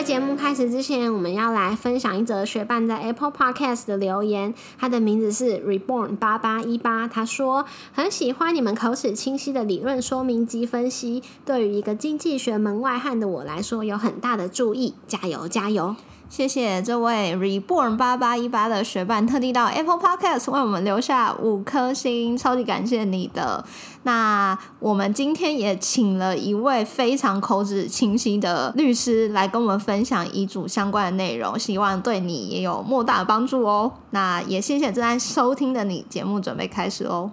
在节目开始之前，我们要来分享一则学伴在 Apple Podcast 的留言。他的名字是 Reborn 八八一八，他说很喜欢你们口齿清晰的理论说明及分析，对于一个经济学门外汉的我来说有很大的注意。加油加油！谢谢这位 Reborn 八八一八的学伴特地到 Apple Podcast 为我们留下五颗星，超级感谢你的。那我们今天也请了一位非常口齿清晰的律师来跟我们分享遗嘱相关的内容，希望对你也有莫大的帮助哦。那也谢谢正在收听的你，节目准备开始哦。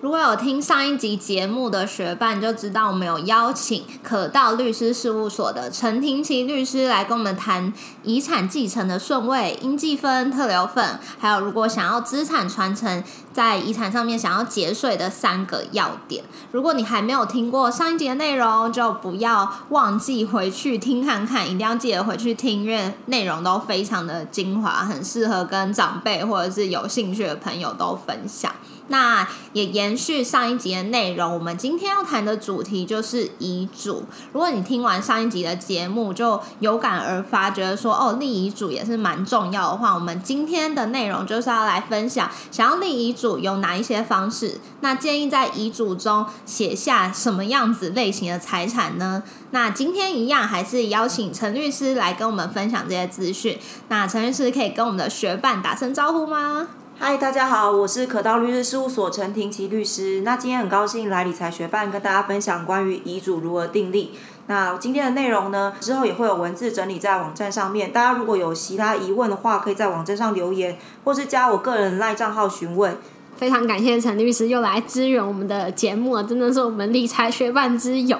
如果有听上一集节目的学伴，就知道我们有邀请可道律师事务所的陈廷奇律师来跟我们谈遗产继承的顺位、应继分、特留份，还有如果想要资产传承，在遗产上面想要节税的三个要点。如果你还没有听过上一集的内容，就不要忘记回去听看看，一定要记得回去听，因为内容都非常的精华，很适合跟长辈或者是有兴趣的朋友都分享。那也延续上一集的内容，我们今天要谈的主题就是遗嘱。如果你听完上一集的节目，就有感而发，觉得说哦，立遗嘱也是蛮重要的话，我们今天的内容就是要来分享，想要立遗嘱有哪一些方式？那建议在遗嘱中写下什么样子类型的财产呢？那今天一样还是邀请陈律师来跟我们分享这些资讯。那陈律师可以跟我们的学伴打声招呼吗？嗨，大家好，我是可道律师事务所陈婷琪律师。那今天很高兴来理财学办跟大家分享关于遗嘱如何订立。那今天的内容呢，之后也会有文字整理在网站上面。大家如果有其他疑问的话，可以在网站上留言，或是加我个人赖账号询问。非常感谢陈律师又来支援我们的节目，真的是我们理财学伴之友。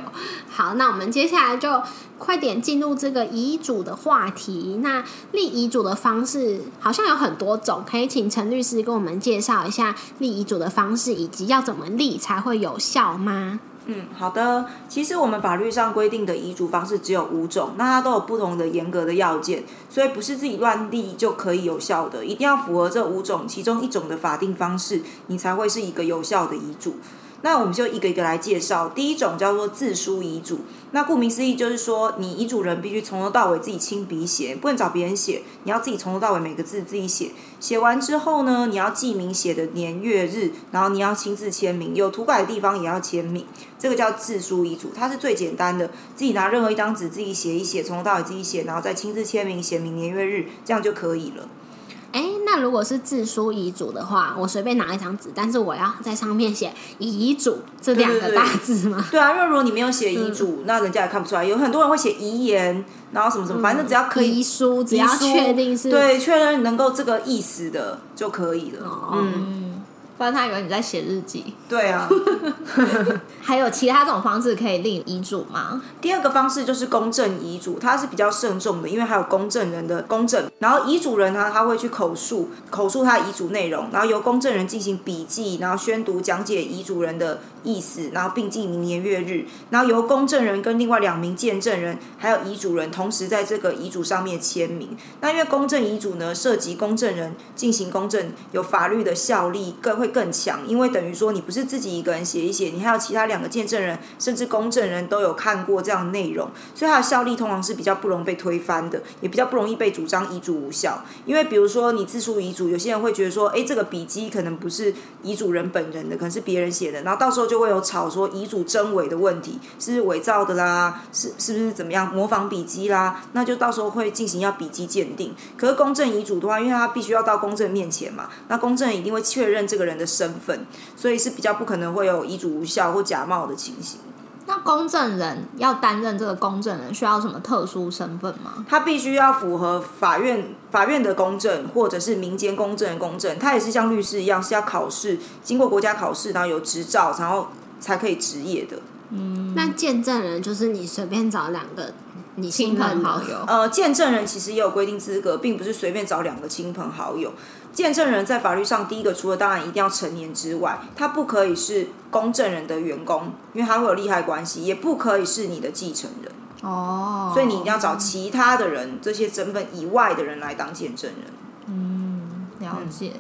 好，那我们接下来就快点进入这个遗嘱的话题。那立遗嘱的方式好像有很多种，可以请陈律师跟我们介绍一下立遗嘱的方式，以及要怎么立才会有效吗？嗯，好的。其实我们法律上规定的遗嘱方式只有五种，那它都有不同的严格的要件，所以不是自己乱立就可以有效的，一定要符合这五种其中一种的法定方式，你才会是一个有效的遗嘱。那我们就一个一个来介绍。第一种叫做自书遗嘱，那顾名思义就是说，你遗嘱人必须从头到尾自己亲笔写，不能找别人写，你要自己从头到尾每个字自己写。写完之后呢，你要记明写的年月日，然后你要亲自签名，有涂改的地方也要签名。这个叫自书遗嘱，它是最简单的，自己拿任何一张纸自己写一写，从头到尾自己写，然后再亲自签名，写明年月日，这样就可以了。如果是自书遗嘱的话，我随便拿一张纸，但是我要在上面写遗嘱这两个大字吗？对啊，因为如果你没有写遗嘱，那人家也看不出来。有很多人会写遗言，然后什么什么，反正只要可以遗书，只要确定是对确认能够这个意思的就可以了。嗯。不然他以为你在写日记。对啊，还有其他种方式可以立遗嘱吗？第二个方式就是公证遗嘱，它是比较慎重的，因为还有公证人的公证。然后遗嘱人呢他会去口述口述他遗嘱内容，然后由公证人进行笔记，然后宣读讲解遗嘱人的意思，然后并记明年月日，然后由公证人跟另外两名见证人还有遗嘱人同时在这个遗嘱上面签名。那因为公证遗嘱呢，涉及公证人进行公证，有法律的效力更会。更强，因为等于说你不是自己一个人写一写，你还有其他两个见证人，甚至公证人都有看过这样的内容，所以它的效力通常是比较不容易被推翻的，也比较不容易被主张遗嘱无效。因为比如说你自书遗嘱，有些人会觉得说，哎，这个笔迹可能不是遗嘱人本人的，可能是别人写的，然后到时候就会有吵说遗嘱真伪的问题，是伪造的啦，是是不是怎么样模仿笔迹啦？那就到时候会进行要笔迹鉴定。可是公证遗嘱的话，因为他必须要到公证面前嘛，那公证一定会确认这个人。的身份，所以是比较不可能会有遗嘱无效或假冒的情形。那公证人要担任这个公证人，需要什么特殊身份吗？他必须要符合法院法院的公证，或者是民间公证人公证。他也是像律师一样，是要考试，经过国家考试，然后有执照，然后才可以执业的。嗯，那见证人就是你随便找两个你亲朋好友。呃，见证人其实也有规定资格，并不是随便找两个亲朋好友。见证人在法律上，第一个除了当然一定要成年之外，他不可以是公证人的员工，因为他会有利害关系；也不可以是你的继承人。哦，所以你一定要找其他的人，这些身份以外的人来当见证人。嗯，了解。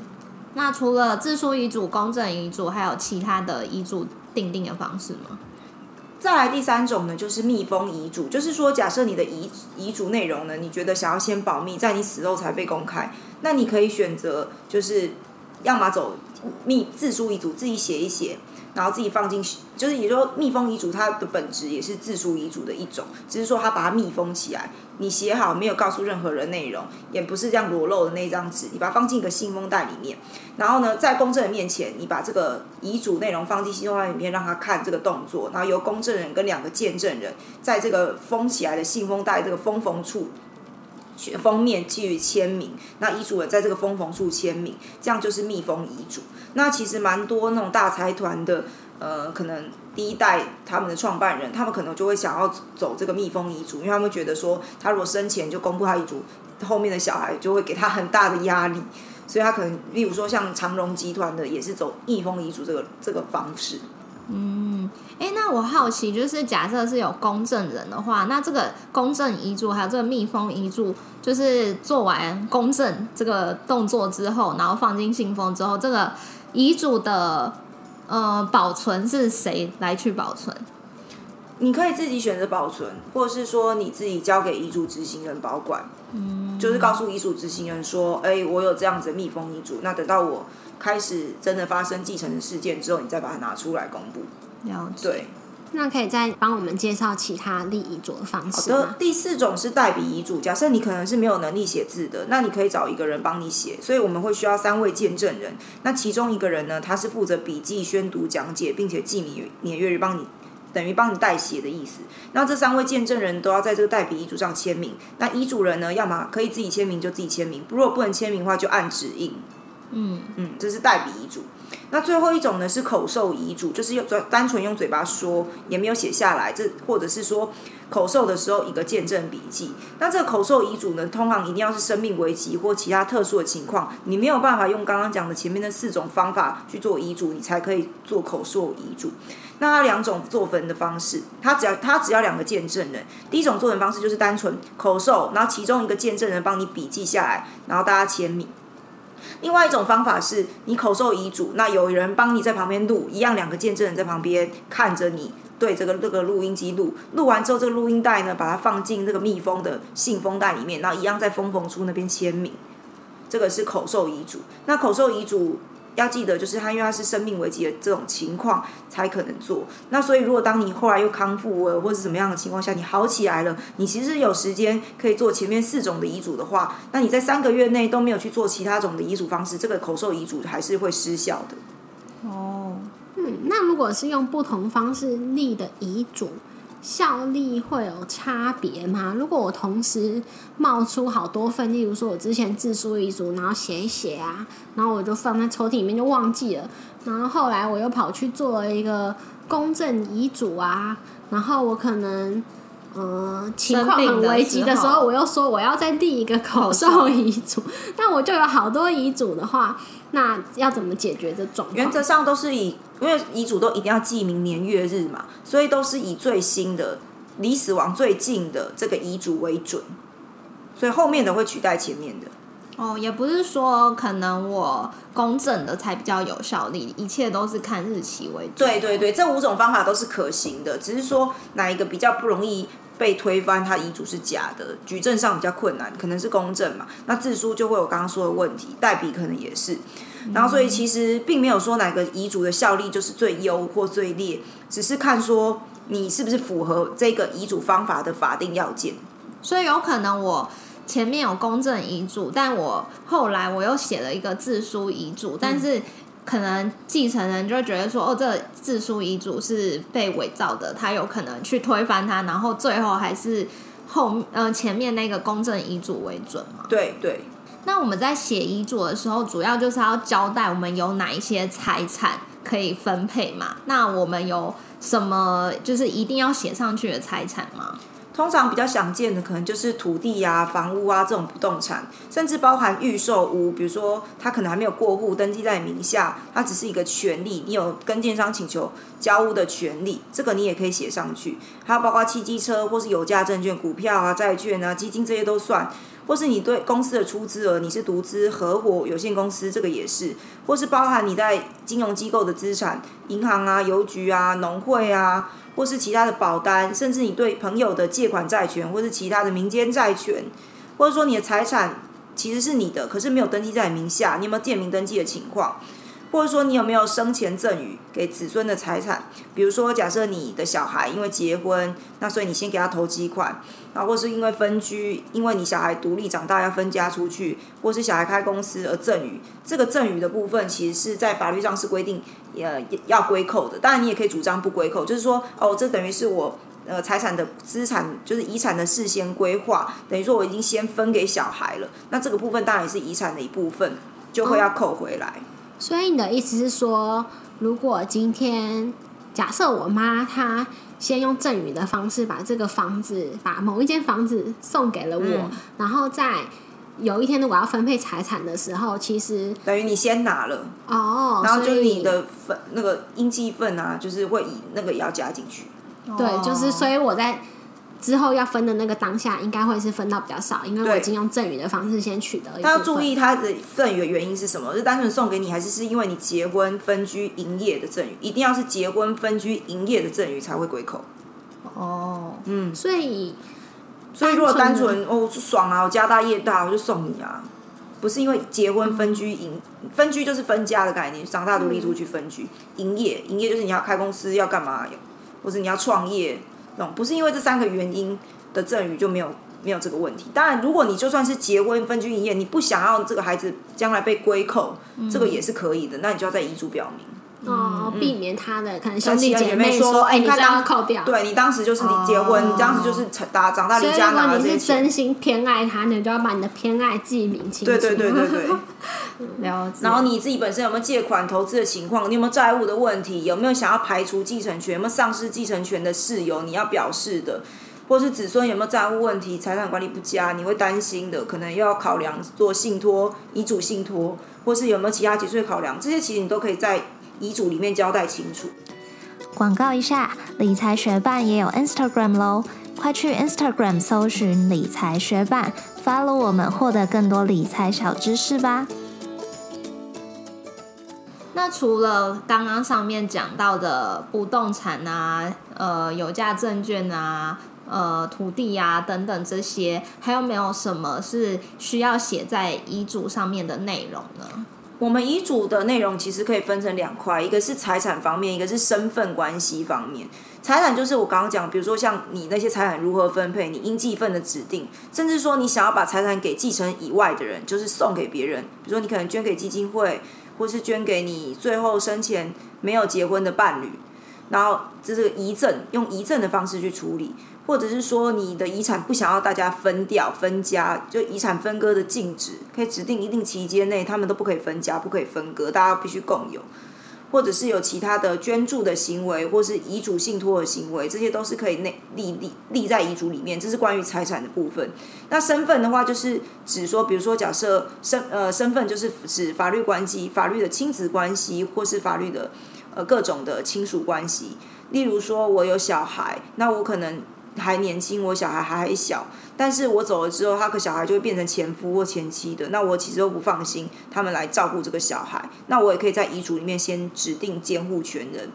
那除了自书遗嘱、公证遗嘱，还有其他的遗嘱订定的方式吗？再来第三种呢，就是密封遗嘱，就是说，假设你的遗遗嘱内容呢，你觉得想要先保密，在你死后才被公开，那你可以选择，就是要么走密自书遗嘱，自己写一写。然后自己放进，就是也说密封遗嘱，它的本质也是自书遗嘱的一种，只是说它把它密封起来，你写好没有告诉任何人内容，也不是这样裸露的那张纸，你把它放进一个信封袋里面，然后呢，在公证人面前，你把这个遗嘱内容放进信封袋里面，让他看这个动作，然后由公证人跟两个见证人在这个封起来的信封袋这个封缝处。封面基于签名，那遗嘱人在这个封缝处签名，这样就是密封遗嘱。那其实蛮多那种大财团的，呃，可能第一代他们的创办人，他们可能就会想要走这个密封遗嘱，因为他们觉得说，他如果生前就公布他遗嘱，后面的小孩就会给他很大的压力，所以他可能，例如说像长荣集团的，也是走密封遗嘱这个这个方式。嗯，哎，那我好奇，就是假设是有公证人的话，那这个公证遗嘱还有这个密封遗嘱，就是做完公证这个动作之后，然后放进信封之后，这个遗嘱的呃保存是谁来去保存？你可以自己选择保存，或者是说你自己交给遗嘱执行人保管。嗯，就是告诉遗嘱执行人说，哎，我有这样子密封遗嘱，那等到我。开始真的发生继承的事件之后，你再把它拿出来公布。了解。对，那可以再帮我们介绍其他立遗嘱的方式好的，第四种是代笔遗嘱。假设你可能是没有能力写字的，那你可以找一个人帮你写。所以我们会需要三位见证人。那其中一个人呢，他是负责笔记、宣读、讲解，并且记年年月日，帮你等于帮你代写的意思。那这三位见证人都要在这个代笔遗嘱上签名。那遗嘱人呢，要么可以自己签名就自己签名，如果不能签名的话，就按指印。嗯嗯，这是代笔遗嘱。那最后一种呢是口授遗嘱，就是用嘴单纯用嘴巴说，也没有写下来，这或者是说口授的时候一个见证笔记。那这个口授遗嘱呢，通常一定要是生命危急或其他特殊的情况，你没有办法用刚刚讲的前面的四种方法去做遗嘱，你才可以做口授遗嘱。那两种做分的方式，它只要它只要两个见证人。第一种做人方式就是单纯口授，然后其中一个见证人帮你笔记下来，然后大家签名。另外一种方法是你口授遗嘱，那有人帮你在旁边录，一样两个见证人在旁边看着你对这个这个录音机录，录完之后这个录音带呢，把它放进这个密封的信封袋里面，然后一样在封缝处那边签名，这个是口授遗嘱。那口授遗嘱。要记得，就是他，因为他是生命危机的这种情况才可能做。那所以，如果当你后来又康复了，或者是怎么样的情况下，你好起来了，你其实有时间可以做前面四种的遗嘱的话，那你在三个月内都没有去做其他种的遗嘱方式，这个口授遗嘱还是会失效的。哦，嗯，那如果是用不同方式立的遗嘱。效力会有差别吗？如果我同时冒出好多份，例如说我之前自书遗嘱，然后写一写啊，然后我就放在抽屉里面就忘记了，然后后来我又跑去做了一个公证遗嘱啊，然后我可能。嗯，情况很危急的时候，我又说我要再立一个口授遗嘱，那我就有好多遗嘱的话，那要怎么解决这状况？原则上都是以，因为遗嘱都一定要记明年月日嘛，所以都是以最新的、离死亡最近的这个遗嘱为准，所以后面的会取代前面的。哦，也不是说可能我公证的才比较有效力，一切都是看日期为主。对对对，这五种方法都是可行的，只是说哪一个比较不容易被推翻，他遗嘱是假的，举证上比较困难，可能是公证嘛。那自书就会有刚刚说的问题，代笔可能也是。然后所以其实并没有说哪个遗嘱的效力就是最优或最劣，只是看说你是不是符合这个遗嘱方法的法定要件。所以有可能我。前面有公证遗嘱，但我后来我又写了一个自书遗嘱，但是可能继承人就会觉得说，哦，这自书遗嘱是被伪造的，他有可能去推翻它，然后最后还是后呃前面那个公证遗嘱为准嘛？对对。那我们在写遗嘱的时候，主要就是要交代我们有哪一些财产可以分配嘛？那我们有什么就是一定要写上去的财产吗？通常比较想见的可能就是土地啊、房屋啊这种不动产，甚至包含预售屋，比如说他可能还没有过户登记在名下，它只是一个权利，你有跟建商请求交屋的权利，这个你也可以写上去。还有包括汽机车或是有价证券、股票啊、债券啊、基金这些都算，或是你对公司的出资额，你是独资、合伙、有限公司，这个也是，或是包含你在金融机构的资产，银行啊、邮局啊、农会啊。或是其他的保单，甚至你对朋友的借款债权，或是其他的民间债权，或者说你的财产其实是你的，可是没有登记在你名下，你有没有建名登记的情况？或者说你有没有生前赠与给子孙的财产？比如说，假设你的小孩因为结婚，那所以你先给他投几款，然后或是因为分居，因为你小孩独立长大要分家出去，或是小孩开公司而赠与，这个赠与的部分其实是在法律上是规定呃要归扣的。当然你也可以主张不归扣，就是说哦，这等于是我呃财产的资产就是遗产的事先规划，等于说我已经先分给小孩了，那这个部分当然也是遗产的一部分，就会要扣回来。所以你的意思是说，如果今天假设我妈她先用赠与的方式把这个房子，把某一间房子送给了我，然后在有一天如果要分配财产的时候，其实等于你先拿了哦，然后就你的份那个应继份啊，就是会以那个也要加进去。对，就是所以我在。之后要分的那个当下，应该会是分到比较少，因为我已经用赠与的方式先取得。他要注意他的赠与的原因是什么？是单纯送给你，还是是因为你结婚分居营业的赠与？一定要是结婚分居营业的赠与才会归口。哦，嗯，所以所以如果单纯哦爽啊，我家大业大，我就送你啊，不是因为结婚分居营分居就是分家的概念，长大独立出去分居营业营业就是你要开公司要干嘛，或者你要创业。不是因为这三个原因的赠与就没有没有这个问题。当然，如果你就算是结婚分居营业，你不想要这个孩子将来被归扣，这个也是可以的。那你就要在遗嘱表明哦，避免他的可能兄弟姐妹说：“哎，你这样扣掉。”对你当时就是你结婚，你当时就是打长大离家拿了这些钱。真心偏爱他，你就要把你的偏爱记明清楚。对对对对对。了解。然后你自己本身有没有借款投资的情况？你有没有债务的问题？有没有想要排除继承权？有没有丧失继承权的事由？你要表示的，或是子孙有没有债务问题？财产管理不佳，你会担心的，可能要考量做信托、遗嘱信托，或是有没有其他节税考量？这些其实你都可以在遗嘱里面交代清楚。广告一下，理财学办也有 Instagram 喽，快去 Instagram 搜寻理财学办，follow 我们，获得更多理财小知识吧。那除了刚刚上面讲到的不动产啊、呃有价证券啊、呃土地啊等等这些，还有没有什么是需要写在遗嘱上面的内容呢？我们遗嘱的内容其实可以分成两块，一个是财产方面，一个是身份关系方面。财产就是我刚刚讲，比如说像你那些财产如何分配，你应继份的指定，甚至说你想要把财产给继承以外的人，就是送给别人，比如说你可能捐给基金会。或是捐给你最后生前没有结婚的伴侣，然后这是遗赠，用遗赠的方式去处理，或者是说你的遗产不想要大家分掉分家，就遗产分割的禁止，可以指定一定期间内他们都不可以分家，不可以分割，大家必须共有。或者是有其他的捐助的行为，或是遗嘱信托的行为，这些都是可以内立立立在遗嘱里面。这是关于财产的部分。那身份的话，就是指说，比如说，假设身呃身份就是指法律关系、法律的亲子关系，或是法律的呃各种的亲属关系。例如说，我有小孩，那我可能。还年轻，我小孩还小，但是我走了之后，他和小孩就会变成前夫或前妻的，那我其实都不放心他们来照顾这个小孩，那我也可以在遗嘱里面先指定监护权人，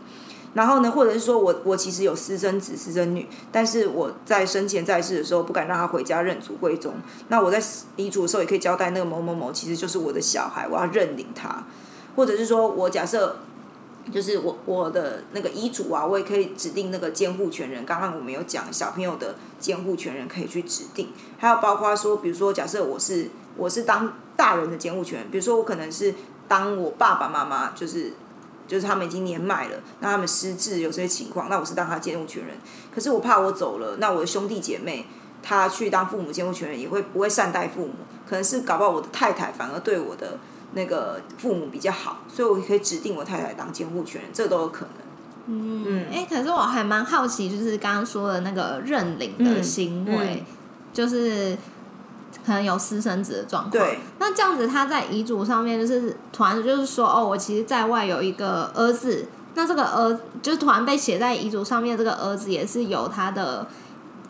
然后呢，或者是说我我其实有私生子、私生女，但是我在生前在世的时候不敢让他回家认祖归宗，那我在遗嘱的时候也可以交代那个某某某其实就是我的小孩，我要认领他，或者是说我假设。就是我我的那个遗嘱啊，我也可以指定那个监护权人。刚刚我们有讲小朋友的监护权人可以去指定，还有包括说，比如说假设我是我是当大人的监护权人，比如说我可能是当我爸爸妈妈，就是就是他们已经年迈了，那他们失智有这些情况，那我是当他监护权人。可是我怕我走了，那我的兄弟姐妹他去当父母监护权人，也会不会善待父母？可能是搞不好我的太太反而对我的。那个父母比较好，所以我可以指定我太太当监护权人，这都有可能。嗯，哎、可是我还蛮好奇，就是刚刚说的那个认领的行为，嗯就是可能有私生子的状况。对，那这样子他在遗嘱上面就是突然就是说，哦，我其实在外有一个儿子，那这个儿就是突然被写在遗嘱上面，这个儿子也是有他的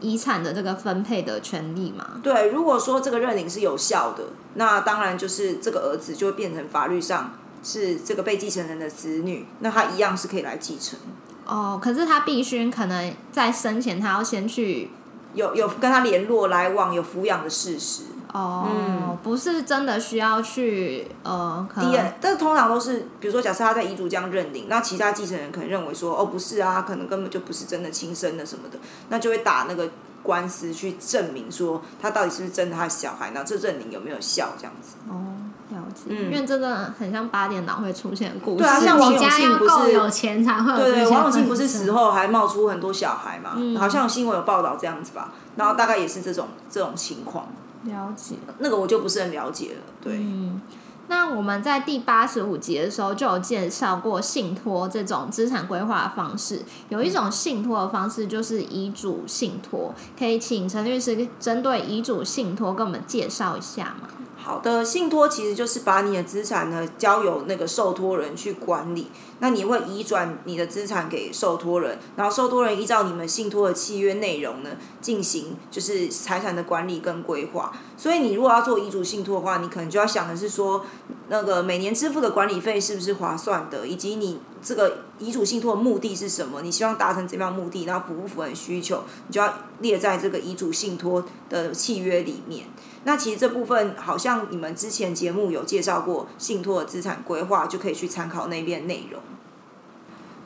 遗产的这个分配的权利嘛？对，如果说这个认领是有效的，那当然就是这个儿子就会变成法律上是这个被继承人的子女，那他一样是可以来继承。哦，可是他必须可能在生前他要先去有有跟他联络来往，有抚养的事实。哦，嗯不是真的需要去呃，可能但是通常都是，比如说，假设他在遗嘱这样认领，那其他继承人可能认为说，哦，不是啊，可能根本就不是真的亲生的什么的，那就会打那个官司去证明说他到底是不是真的他的小孩，那这认领有没有效这样子。哦，了解，嗯因为真的很像八点档会出现的故事。对啊像王家永庆不要够是有钱才会有对对，王永庆不是死后还冒出很多小孩嘛？好像有新闻有报道这样子吧，然后大概也是这种这种情况，了解。那个我就不是很了解了。对，嗯，那我们在第八十五集的时候就有介绍过信托这种资产规划的方式。有一种信托的方式就是遗嘱信托，可以请陈律师针对遗嘱信托跟我们介绍一下吗？好的，信托其实就是把你的资产呢交由那个受托人去管理，那你会移转你的资产给受托人，然后受托人依照你们信托的契约内容呢进行就是财产的管理跟规划。所以你如果要做遗嘱信托的话，你可能就要想的是说，那个每年支付的管理费是不是划算的，以及你这个遗嘱信托的目的是什么？你希望达成怎么样目的？然后符不符合你需求？你就要列在这个遗嘱信托的契约里面。那其实这部分好像你们之前节目有介绍过信托的资产规划，就可以去参考那边内容。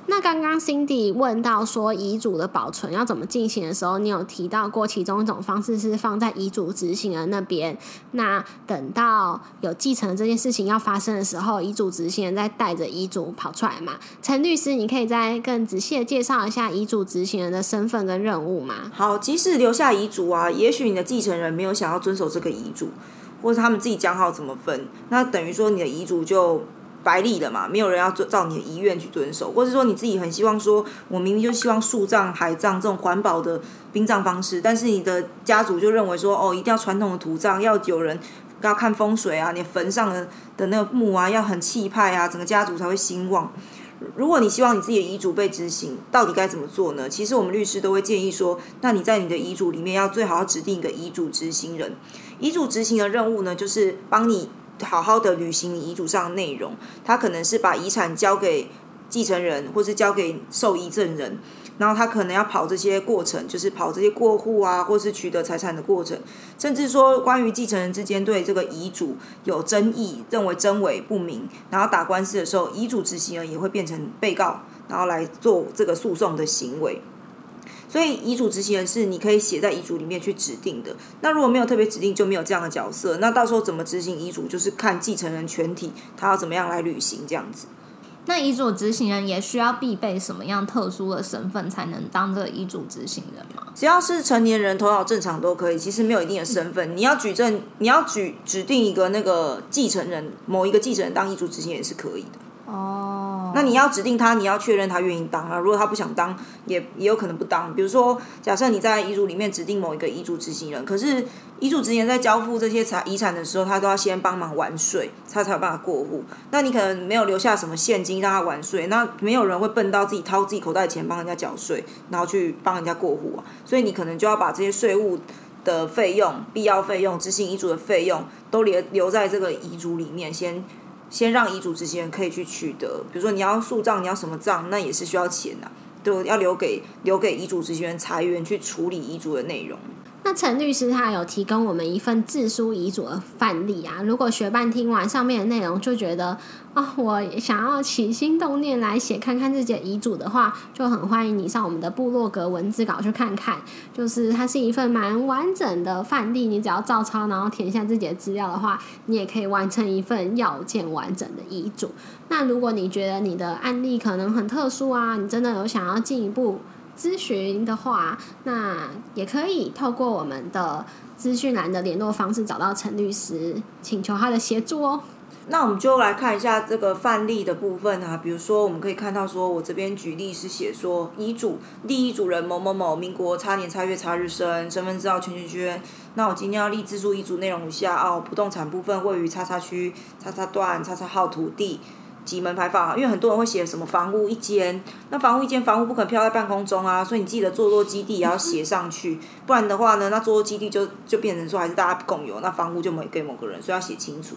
那刚刚 Cindy 问到说遗嘱的保存要怎么进行的时候，你有提到过其中一种方式是放在遗嘱执行人那边。那等到有继承这件事情要发生的时候，遗嘱执行人再带着遗嘱跑出来嘛？陈律师，你可以再更仔细的介绍一下遗嘱执行人的身份跟任务吗？好，即使留下遗嘱啊，也许你的继承人没有想要遵守这个遗嘱，或者他们自己讲好怎么分，那等于说你的遗嘱就白立了嘛，没有人要遵照你的遗愿去遵守，或者说你自己很希望说，我明明就希望树葬、海葬这种环保的殡葬方式，但是你的家族就认为说，哦，一定要传统的土葬，要有人要看风水啊，你坟上的的那个墓啊要很气派啊，整个家族才会兴旺。如果你希望你自己的遗嘱被执行，到底该怎么做呢？其实我们律师都会建议说，那你在你的遗嘱里面要最好要指定一个遗嘱执行人。遗嘱执行的任务呢，就是帮你好好的履行你遗嘱上的内容。他可能是把遗产交给继承人，或是交给受遗赠人，然后他可能要跑这些过程，就是跑这些过户啊，或是取得财产的过程，甚至说关于继承人之间对这个遗嘱有争议，认为真伪不明，然后打官司的时候，遗嘱执行人也会变成被告，然后来做这个诉讼的行为。所以遗嘱执行人是你可以写在遗嘱里面去指定的。那如果没有特别指定，就没有这样的角色。那到时候怎么执行遗嘱，就是看继承人全体他要怎么样来履行这样子。那遗嘱执行人也需要必备什么样特殊的身份才能当这个遗嘱执行人吗？只要是成年人，头脑正常都可以。其实没有一定的身份，你要举证，你要举指定一个那个继承人，某一个继承人当遗嘱执行人是可以的。哦，那你要指定他，你要确认他愿意当啊。如果他不想当，也也有可能不当。比如说，假设你在遗嘱里面指定某一个遗嘱执行人，可是遗嘱执行人在交付这些财遗产的时候，他都要先帮忙完税，他才有办法过户。那你可能没有留下什么现金让他完税，那没有人会笨到自己掏自己口袋的钱帮人家缴税，然后去帮人家过户啊。所以你可能就要把这些税务的费用、必要费用、执行遗嘱的费用都留留在这个遗嘱里面，先先让遗嘱执行人可以去取得。比如说你要诉账，你要什么账，那也是需要钱的、都要留给留给遗嘱执行人财源去处理遗嘱的内容。那陈律师他有提供我们一份自书遗嘱的范例啊，如果学伴听完上面的内容就觉得啊、我想要起心动念来写看看自己的遗嘱的话，就很欢迎你上我们的部落格文字稿去看看。就是它是一份蛮完整的范例，你只要照抄，然后填下自己的资料的话，你也可以完成一份要件完整的遗嘱。那如果你觉得你的案例可能很特殊啊，你真的有想要进一步咨询的话，那也可以透过我们的资讯栏的联络方式找到陈律师，请求他的协助哦。那我们就来看一下这个范例的部分啊，比如说我们可以看到说，我这边举例是写说遗嘱立遗嘱人某某某，民国差年差月差日生，身份证号圈圈圈。那我今天要立自书遗嘱内容如下哦，不动产部分位于叉叉区叉叉段叉叉号土地。几门牌坊，因为很多人会写什么房屋一间，那房屋一间，房屋不可能飘在半空中啊，所以你记得坐落基地也要写上去，不然的话呢，那坐落基地就就变成说还是大家共有，那房屋就没给某个人，所以要写清楚。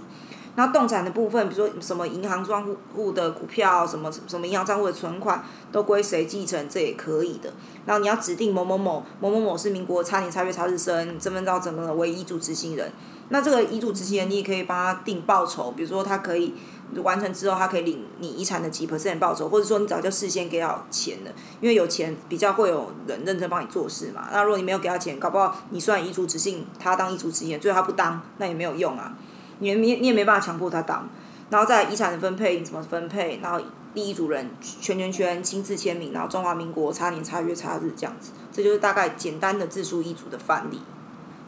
然后动产的部分，比如说什么银行账户的股票，什么什么银行账户的存款都归谁继承，这也可以的。然后你要指定某某某某某某是民国差年差月差日生，身份证整个为遗嘱执行人。那这个遗嘱执行人，你也可以帮他定报酬，比如说他可以完成之后，他可以领你遗产的几 percent 报酬，或者说你早就事先给好钱了，因为有钱比较会有人认真帮你做事嘛。那如果你没有给他钱，搞不好你算遗嘱执行，他当遗嘱执行人，最后他不当，那也没有用啊。你你你也没办法强迫他当，然后在遗产的分配怎么分配，然后立遗嘱人圈圈圈亲自签名，然后中华民国差年差月差日这样子，这就是大概简单的自书遗嘱的范例。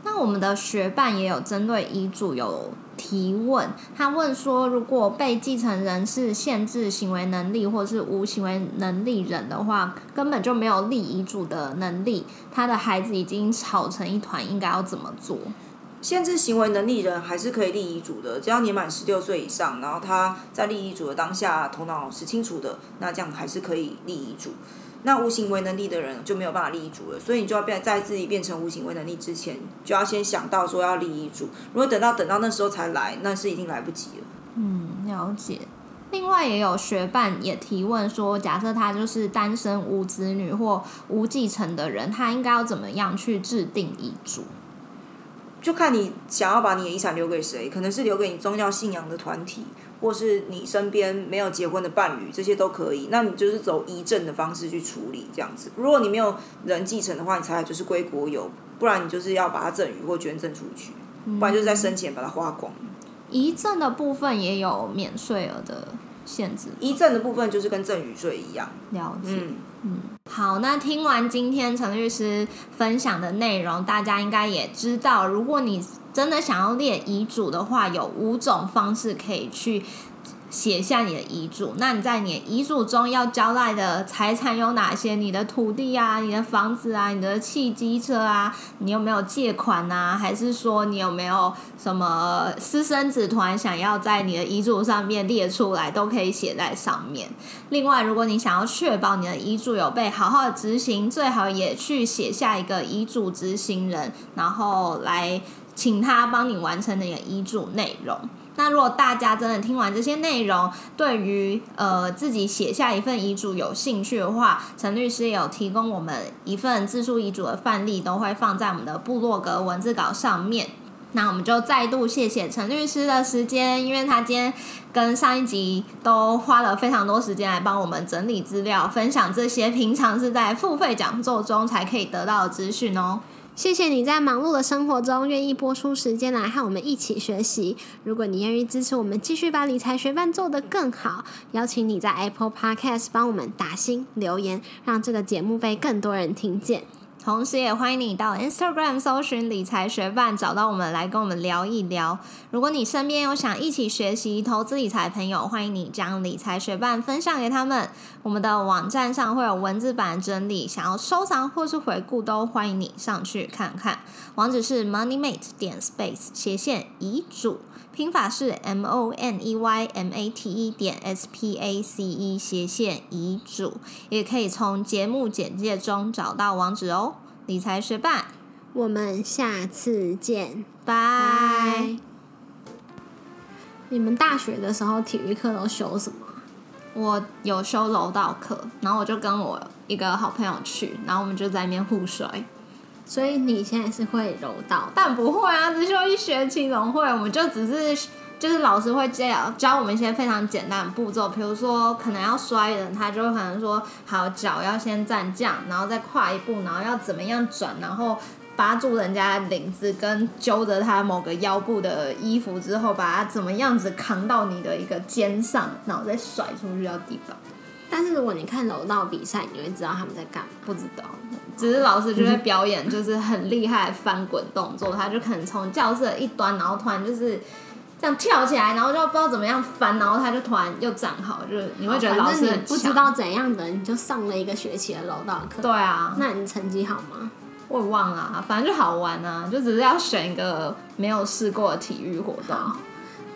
那我们的学伴也有针对遗嘱有提问，他问说，如果被继承人是限制行为能力或是无行为能力人的话，根本就没有立遗嘱的能力，他的孩子已经吵成一团，应该要怎么做？限制行为能力人还是可以立遗嘱的，只要年满十六岁以上，然后他在立遗嘱的当下头脑是清楚的，那这样还是可以立遗嘱。那无行为能力的人就没有办法立遗嘱了，所以你就要变在自己变成无行为能力之前，就要先想到说要立遗嘱。如果等到等到那时候才来，那是已经来不及了。嗯，了解。另外也有学伴也提问说，假设他就是单身无子女或无继承的人，他应该要怎么样去制定遗嘱？就看你想要把你的遗产留给谁，可能是留给你宗教信仰的团体，或是你身边没有结婚的伴侣，这些都可以。那你就是走遗赠的方式去处理这样子。如果你没有人继承的话，你才就是归国有，不然你就是要把它赠与或捐赠出去，不然就是在生前把它花光。遗赠的部分也有免税额的限制，遗赠的部分就是跟赠与税一样。了解。嗯，嗯好，那听完今天陈律师分享的内容，大家应该也知道，如果你真的想要列遗嘱的话，有五种方式可以去。写下你的遗嘱，那你在你的遗嘱中要交代的财产有哪些？你的土地啊，你的房子啊，你的汽机车啊，你有没有借款啊？还是说你有没有什么私生子团想要在你的遗嘱上面列出来，都可以写在上面。另外，如果你想要确保你的遗嘱有被好好的执行，最好也去写下一个遗嘱执行人，然后来请他帮你完成你的遗嘱内容。那如果大家真的听完这些内容，对于呃自己写下一份遗嘱有兴趣的话，陈律师有提供我们一份自述遗嘱的范例，都会放在我们的部落格文字稿上面。那我们就再度谢谢陈律师的时间，因为他今天跟上一集都花了非常多时间来帮我们整理资料，分享这些平常是在付费讲座中才可以得到的资讯哦。谢谢你在忙碌的生活中愿意播出时间来和我们一起学习。如果你愿意支持我们，继续把理财学伴做得更好，邀请你在 Apple Podcast 帮我们打新留言，让这个节目被更多人听见。同时，也欢迎你到 Instagram 搜寻理财学伴，找到我们来跟我们聊一聊。如果你身边有想一起学习投资理财的朋友，欢迎你将理财学伴分享给他们。我们的网站上会有文字版整理，想要收藏或是回顾，都欢迎你上去看看。网址是 moneymate 点 space 斜线遗嘱。拼法是 M O N E Y M A T E 点 S P A C E 斜线遗嘱，也可以从节目简介中找到网址哦。理财学霸，我们下次见，拜。你们大学的时候体育课都修什么？我有修柔道课，然后我就跟我一个好朋友去，然后我们就在那边互摔。所以你现在是会柔道，但不会啊，只修一学期怎么会？我们就只是就是老师会教教我们一些非常简单的步骤，比如说可能要摔人，他就会可能说好脚要先站这样，然后再跨一步，然后要怎么样转，然后扒住人家领子跟揪着他某个腰部的衣服之后，把他怎么样子扛到你的一个肩上，然后再甩出去到地方。但是如果你看柔道比赛，你会知道他们在干嘛？不知道。只是老师就会表演，就是很厉害翻滚动作，他就可能从教室一端，然后突然就是这样跳起来，然后就不知道怎么样翻，然后他就突然又站好，就是你会觉得老师不知道怎样的，你就上了一个学期的楼道课。对啊，那你成绩好吗？我也忘了、啊，反正就好玩啊，就只是要选一个没有试过的体育活动。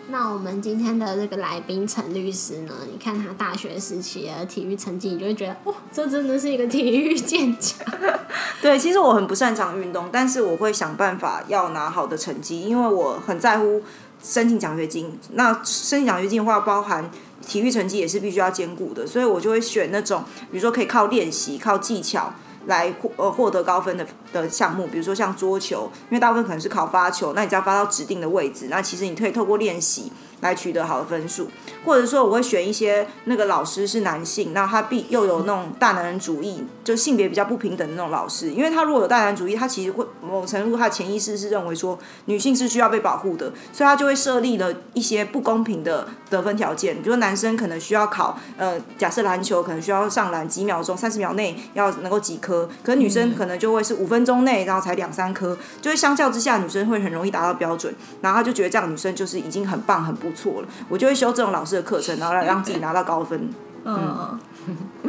那我们今天的这个来宾陈律师呢？你看他大学时期的体育成绩，你就会觉得，哇，这真的是一个体育健将。对，其实我很不擅长运动，但是我会想办法要拿好的成绩，因为我很在乎申请奖学金。那申请奖学金的话，包含体育成绩也是必须要兼顾的，所以我就会选那种，比如说可以靠练习、靠技巧来获呃获得高分的的项目，比如说像桌球，因为大部分可能是考发球，那你只要发到指定的位置，那其实你可以透过练习来取得好的分数，或者说我会选一些那个老师是男性，那他必又有那种大男人主义，就性别比较不平等的那种老师，因为他如果有大男人主义，他其实会某种程度他的潜意识是认为说女性是需要被保护的，所以他就会设立了一些不公平的得分条件，比如说男生可能需要考呃，假设篮球可能需要上篮几秒钟，三十秒内要能够几颗，可是女生可能就会是五分钟内，然后才两三颗，就会相较之下女生会很容易达到标准，然后他就觉得这样女生就是已经很棒很不错了，我就会修这种老师的课程，然后来让自己拿到高分。嗯，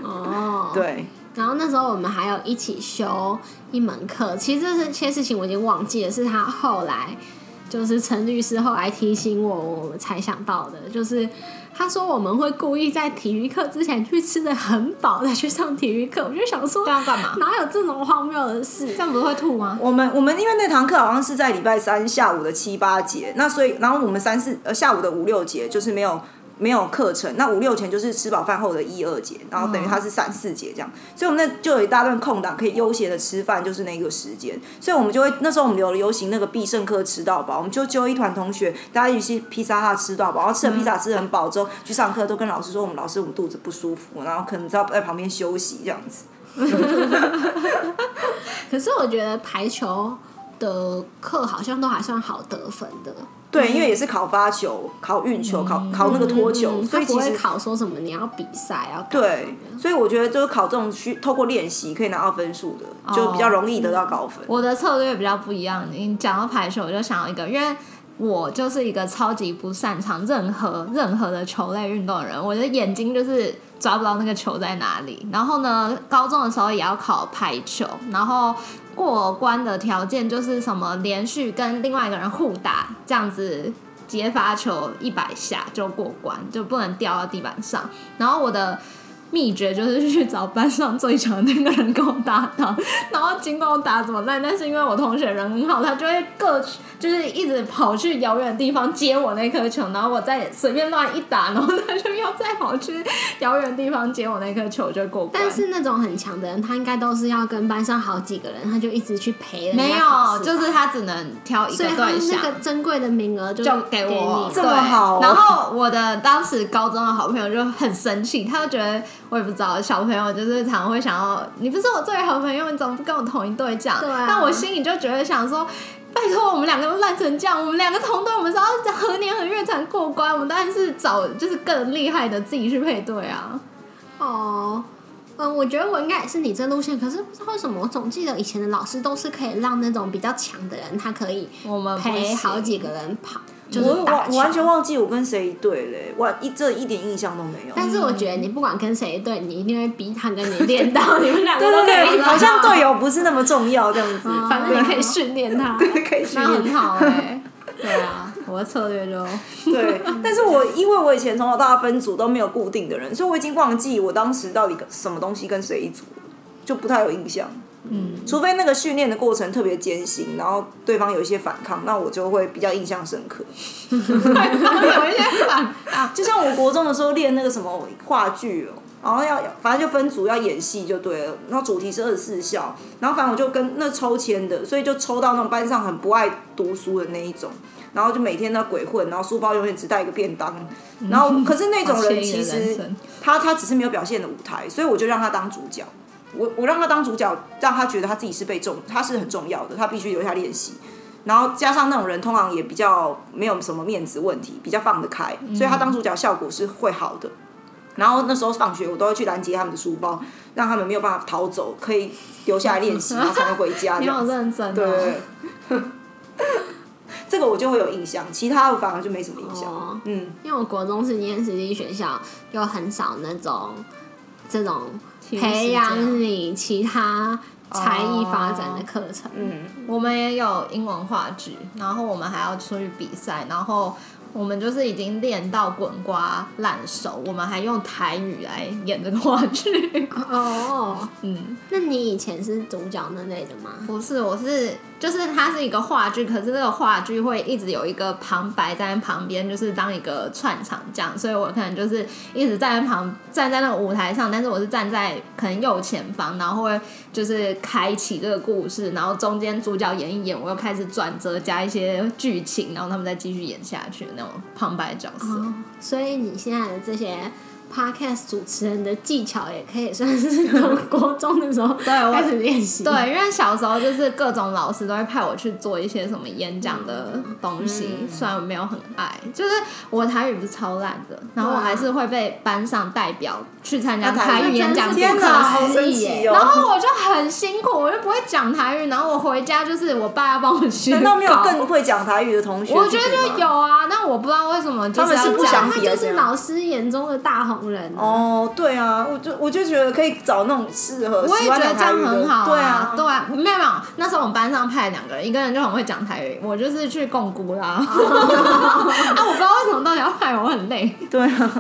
哦。对，然后那时候我们还有一起修一门课，其实这些事情我已经忘记了，是他后来就是陈律师后来提醒我，我才想到的，就是他说我们会故意在体育课之前去吃的很饱再去上体育课，我就想说这样干嘛？哪有这种荒谬的事这？样不是会吐吗？我们我们因为那堂课好像是在礼拜三下午的七八节，那所以然后我们三四呃下午的五六节就是没有没有课程，那五六节就是吃饱饭后的一二节，然后等于它是三四节这样，所以我们那就有一大段空档可以悠闲的吃饭，就是那个时间，所以我们就会那时候我们有流行那个必胜客吃到饱，我们就揪一团同学，大家一起去披萨哈吃到饱，然后吃了披萨吃得很饱之后去上课，都跟老师说我们老师我们肚子不舒服，然后可能在在旁边休息这样子。可是我觉得排球的课好像都还算好得分的，对，因为也是考发球、考运球、考考那个脱球，所以其实考说什么你要比赛要干嘛对，所以我觉得就是考这种需透过练习可以拿到分数的，就比较容易得到高分。我的策略比较不一样。你讲到排球，我就想到一个，因为我就是一个超级不擅长任何任何的球类运动的人，我的眼睛就是抓不到那个球在哪里。然后呢，高中的时候也要考排球，然后过关的条件就是什么连续跟另外一个人互打，这样子接发球一百下就过关，就不能掉到地板上。然后我的秘诀就是去找班上最强的那个人跟我搭档，然后尽管我打怎么烂，但是因为我同学人很好，他就会各就是一直跑去遥远的地方接我那颗球，然后我再随便乱一打，然后他就要再跑去遥远的地方接我那颗球，就过关。但是那种很强的人，他应该都是要跟班上好几个人，他就一直去陪人没有，就是他只能挑一个对象那。个珍贵的名额就就给我这么好哦然后我的当时高中的好朋友就很生气，他就觉得我也不知道，小朋友就是常常会想要，你不是我最好朋友，你怎么不跟我同一队这样？对啊但我心里就觉得想说。拜托，我们两个都烂成这样，我们两个同队，我们是要何年何月才能过关？我们当然是找就是更厉害的自己去配对啊。哦。嗯，我觉得我应该也是你这路线，可是不知道为什么，我总记得以前的老师都是可以让那种比较强的人，他可以我们陪好几个人跑，就是我打我我完全忘记我跟谁一队嘞，我一这一点印象都没有。但是我觉得你不管跟谁一对，你一定会逼他跟你练到 你们两个对对对，都可以好像队友不是那么重要这样子，反正你可以训练他。对可以训那很练。好哎、对啊，我的策略就 对，但是我因为我以前从小到大分组都没有固定的人，所以我已经忘记我当时到底跟什么东西跟谁一组了，就不太有印象。嗯，除非那个训练的过程特别艰辛，然后对方有一些反抗，那我就会比较印象深刻。有一些反抗。就像我国中的时候练那个什么话剧哦，然后要反正就分组要演戏就对了，然后主题是二十四孝，然后反正我就跟那抽签的，所以就抽到那种班上很不爱读书的那一种，然后就每天都鬼混，然后书包永远只带一个便当，然后可是那种人其实他他只是没有表现的舞台，所以我就让他当主角。我我让他当主角，让他觉得他自己是被重，他是很重要的，他必须留下练习。然后加上那种人通常也比较没有什么面子问题，比较放得开，所以他当主角效果是会好的。然后那时候放学我都会去拦截他们的书包，让他们没有办法逃走，可以留下来练习，然后才能回家你好。认真哦。对，这 这个我就会有印象，其他我反而就没什么印象。哦嗯，因为我国中是念私立学校，又很少那种这种实培养你其他才艺发展的课程。嗯，我们也有英文话剧，然后我们还要出去比赛，然后我们就是已经练到滚瓜烂熟，我们还用台语来演这个话剧。哦，嗯，那你以前是主角那类的吗？不是，我是就是它是一个话剧，可是这个话剧会一直有一个旁白在旁边，就是当一个串场这样，所以我可能就是一直站在旁站在那个舞台上，但是我是站在可能右前方，然后会就是开启这个故事，然后中间主角演一演，我又开始转折加一些剧情，然后他们再继续演下去那种旁白角色。所以你现在的这些 podcast 主持人的技巧，也可以算是从国中的时候 对我开始练习。对，因为小时候就是各种老师都会派我去做一些什么演讲的东西，虽然我没有很爱，就是我台语不是超烂的，然后我还是会被班上代表去参加台语演讲！然后我就很辛苦，我就不会讲台语，然后我回家就是我爸要帮我学。难道没有更？会讲台语的同学？我觉得就有啊，但我不知道为什么就他们是要讲不想他就是老师眼中的大红人。哦，对啊，我就我就觉得可以找那种适合我也觉得这样很好、对啊，对啊，没有没有，那时候我们班上派两个人，一个人就很会讲台语，我就是去共估啦。啊，我不知道为什么到底要派我，我很累。对啊，